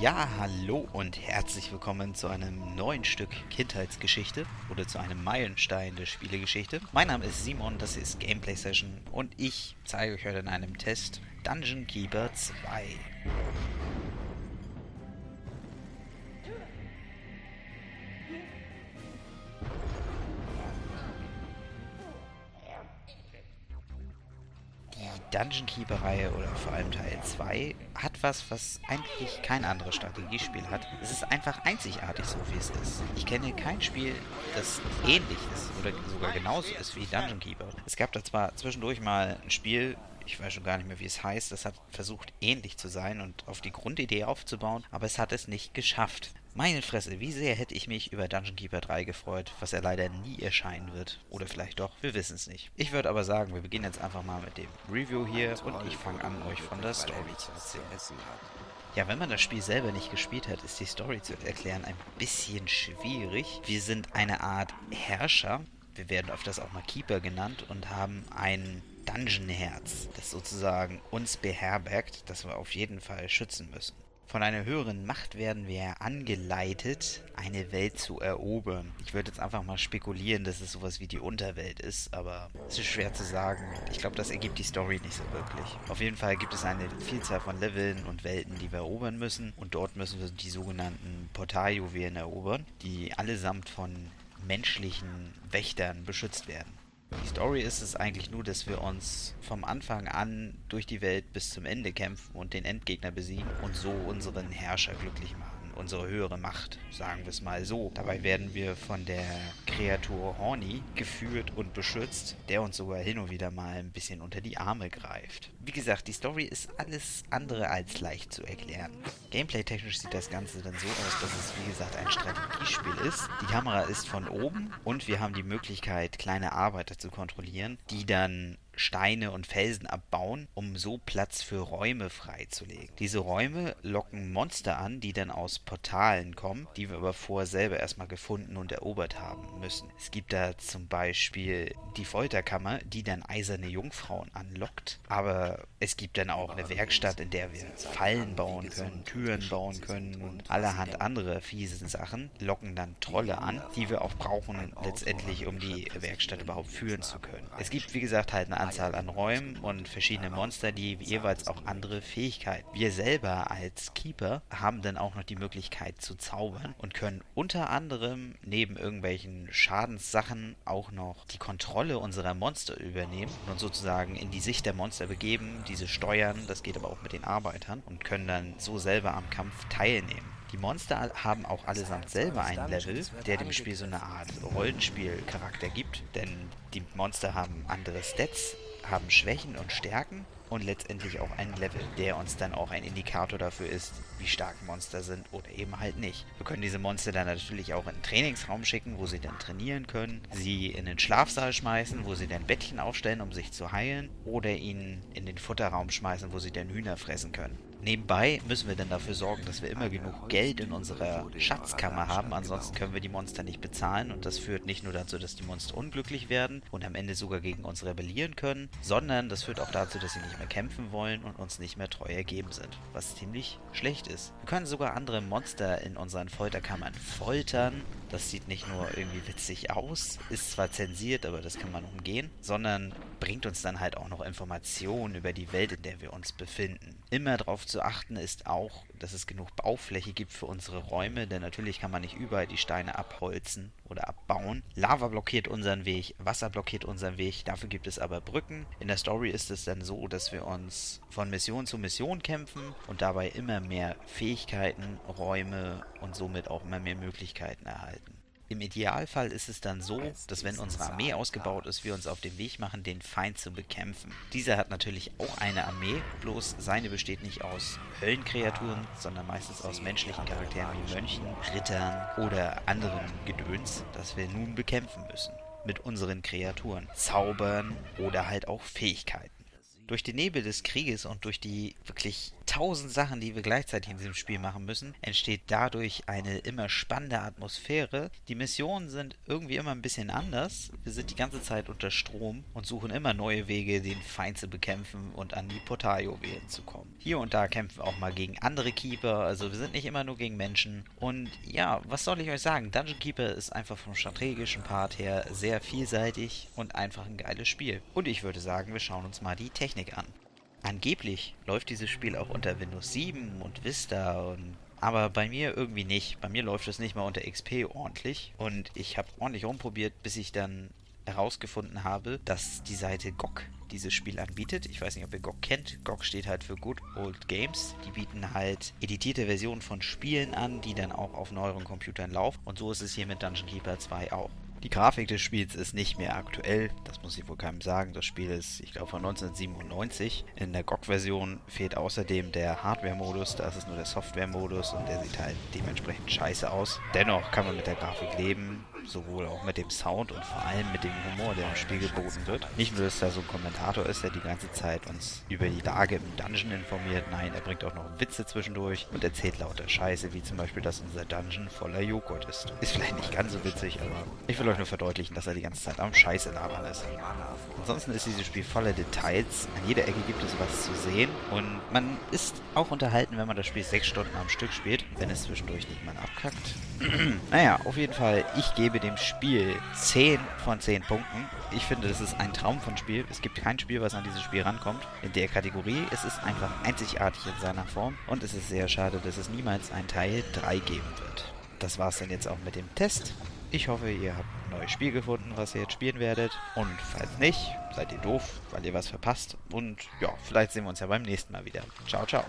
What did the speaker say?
Ja, hallo und herzlich willkommen zu einem neuen Stück Kindheitsgeschichte oder zu einem Meilenstein der Spielegeschichte. Mein Name ist Simon, das ist Gameplay Session und ich zeige euch heute in einem Test Dungeon Keeper 2. Dungeon Keeper-Reihe oder vor allem Teil 2 hat was, was eigentlich kein anderes Strategiespiel hat. Es ist einfach einzigartig, so wie es ist. Ich kenne kein Spiel, das ähnlich ist oder sogar genauso ist wie Dungeon Keeper. Es gab da zwar zwischendurch mal ein Spiel, ich weiß schon gar nicht mehr, wie es heißt, das hat versucht ähnlich zu sein und auf die Grundidee aufzubauen, aber es hat es nicht geschafft. Meine Fresse, wie sehr hätte ich mich über Dungeon Keeper 3 gefreut, was er leider nie erscheinen wird. Oder vielleicht doch, wir wissen es nicht. Ich würde aber sagen, wir beginnen jetzt einfach mal mit dem Review hier und ich fange an, euch von der Story zu erzählen. Ja, wenn man das Spiel selber nicht gespielt hat, ist die Story zu erklären ein bisschen schwierig. Wir sind eine Art Herrscher, wir werden öfters auch mal Keeper genannt und haben ein Dungeon-Herz, das sozusagen uns beherbergt, das wir auf jeden Fall schützen müssen. Von einer höheren Macht werden wir angeleitet, eine Welt zu erobern. Ich würde jetzt einfach mal spekulieren, dass es sowas wie die Unterwelt ist, aber es ist schwer zu sagen. Ich glaube, das ergibt die Story nicht so wirklich. Auf jeden Fall gibt es eine Vielzahl von Leveln und Welten, die wir erobern müssen. Und dort müssen wir die sogenannten Portaljuwelen erobern, die allesamt von menschlichen Wächtern beschützt werden. Die Story ist es eigentlich nur, dass wir uns vom Anfang an durch die Welt bis zum Ende kämpfen und den Endgegner besiegen und so unseren Herrscher glücklich machen unsere höhere Macht, sagen wir es mal so. Dabei werden wir von der Kreatur Horny geführt und beschützt, der uns sogar hin und wieder mal ein bisschen unter die Arme greift. Wie gesagt, die Story ist alles andere als leicht zu erklären. Gameplay-technisch sieht das Ganze dann so aus, dass es wie gesagt ein Strategiespiel ist. Die Kamera ist von oben und wir haben die Möglichkeit, kleine Arbeiter zu kontrollieren, die dann Steine und Felsen abbauen, um so Platz für Räume freizulegen. Diese Räume locken Monster an, die dann aus Portalen kommen, die wir aber vorher selber erstmal gefunden und erobert haben müssen. Es gibt da zum Beispiel die Folterkammer, die dann eiserne Jungfrauen anlockt, aber es gibt dann auch eine Werkstatt, in der wir Fallen bauen können, Türen bauen können und allerhand andere fiese Sachen, locken dann Trolle an, die wir auch brauchen letztendlich, um die Werkstatt überhaupt führen zu können. Es gibt wie gesagt halt eine Anzahl an Räumen und verschiedene Monster, die jeweils auch andere Fähigkeiten. Wir selber als Keeper haben dann auch noch die Möglichkeit zu zaubern und können unter anderem neben irgendwelchen Schadenssachen auch noch die Kontrolle unserer Monster übernehmen und sozusagen in die Sicht der Monster begeben, diese steuern, das geht aber auch mit den Arbeitern und können dann so selber am Kampf teilnehmen. Die Monster haben auch allesamt selber einen Level, der dem Spiel so eine Art Rollenspielcharakter gibt, denn die Monster haben andere Stats, haben Schwächen und Stärken und letztendlich auch einen Level, der uns dann auch ein Indikator dafür ist, wie stark Monster sind oder eben halt nicht. Wir können diese Monster dann natürlich auch in den Trainingsraum schicken, wo sie dann trainieren können, sie in den Schlafsaal schmeißen, wo sie dann Bettchen aufstellen, um sich zu heilen, oder ihnen in den Futterraum schmeißen, wo sie dann Hühner fressen können. Nebenbei müssen wir dann dafür sorgen, dass wir immer genug Geld in unserer Schatzkammer haben, ansonsten können wir die Monster nicht bezahlen. Und das führt nicht nur dazu, dass die Monster unglücklich werden und am Ende sogar gegen uns rebellieren können, sondern das führt auch dazu, dass sie nicht mehr kämpfen wollen und uns nicht mehr treu ergeben sind, was ziemlich schlecht ist. Wir können sogar andere Monster in unseren Folterkammern foltern. Das sieht nicht nur irgendwie witzig aus, ist zwar zensiert, aber das kann man umgehen, sondern bringt uns dann halt auch noch Informationen über die Welt, in der wir uns befinden. Immer darauf zu achten ist auch, dass es genug Baufläche gibt für unsere Räume, denn natürlich kann man nicht überall die Steine abholzen oder abbauen. Lava blockiert unseren Weg, Wasser blockiert unseren Weg, dafür gibt es aber Brücken. In der Story ist es dann so, dass wir uns von Mission zu Mission kämpfen und dabei immer mehr Fähigkeiten, Räume und somit auch immer mehr Möglichkeiten erhalten. Im Idealfall ist es dann so, dass wenn unsere Armee ausgebaut ist, wir uns auf den Weg machen, den Feind zu bekämpfen. Dieser hat natürlich auch eine Armee, bloß seine besteht nicht aus Höllenkreaturen, sondern meistens aus menschlichen Charakteren wie Mönchen, Rittern oder anderen Gedöns, das wir nun bekämpfen müssen. Mit unseren Kreaturen, Zaubern oder halt auch Fähigkeiten. Durch den Nebel des Krieges und durch die wirklich tausend Sachen, die wir gleichzeitig in diesem Spiel machen müssen, entsteht dadurch eine immer spannende Atmosphäre. Die Missionen sind irgendwie immer ein bisschen anders. Wir sind die ganze Zeit unter Strom und suchen immer neue Wege, den Feind zu bekämpfen und an die Portaljuwelen zu kommen. Hier und da kämpfen wir auch mal gegen andere Keeper, also wir sind nicht immer nur gegen Menschen. Und ja, was soll ich euch sagen? Dungeon Keeper ist einfach vom strategischen Part her sehr vielseitig und einfach ein geiles Spiel. Und ich würde sagen, wir schauen uns mal die Technik an. Angeblich läuft dieses Spiel auch unter Windows 7 und Vista und aber bei mir irgendwie nicht. Bei mir läuft es nicht mal unter XP ordentlich. Und ich habe ordentlich rumprobiert, bis ich dann herausgefunden habe, dass die Seite GOG dieses Spiel anbietet. Ich weiß nicht, ob ihr GOG kennt. GOG steht halt für Good Old Games. Die bieten halt editierte Versionen von Spielen an, die dann auch auf neueren Computern laufen. Und so ist es hier mit Dungeon Keeper 2 auch. Die Grafik des Spiels ist nicht mehr aktuell, das muss ich wohl keinem sagen. Das Spiel ist, ich glaube, von 1997. In der GOG-Version fehlt außerdem der Hardware-Modus, da ist es nur der Software-Modus und der sieht halt dementsprechend scheiße aus. Dennoch kann man mit der Grafik leben sowohl auch mit dem Sound und vor allem mit dem Humor, der im Spiel geboten wird. Nicht nur, dass da so ein Kommentator ist, der die ganze Zeit uns über die Lage im Dungeon informiert, nein, er bringt auch noch Witze zwischendurch und erzählt lauter Scheiße, wie zum Beispiel, dass unser Dungeon voller Joghurt ist. Ist vielleicht nicht ganz so witzig, aber ich will euch nur verdeutlichen, dass er die ganze Zeit am Scheiße labern ist. Ansonsten ist dieses Spiel voller Details. An jeder Ecke gibt es was zu sehen und man ist auch unterhalten, wenn man das Spiel sechs Stunden am Stück spielt, wenn es zwischendurch nicht mal abkackt. naja, auf jeden Fall, ich gebe gebe dem Spiel 10 von 10 Punkten. Ich finde, das ist ein Traum von Spiel. Es gibt kein Spiel, was an dieses Spiel rankommt. In der Kategorie. Es ist einfach einzigartig in seiner Form. Und es ist sehr schade, dass es niemals ein Teil 3 geben wird. Das war es dann jetzt auch mit dem Test. Ich hoffe, ihr habt ein neues Spiel gefunden, was ihr jetzt spielen werdet. Und falls nicht, seid ihr doof, weil ihr was verpasst. Und ja, vielleicht sehen wir uns ja beim nächsten Mal wieder. Ciao, ciao.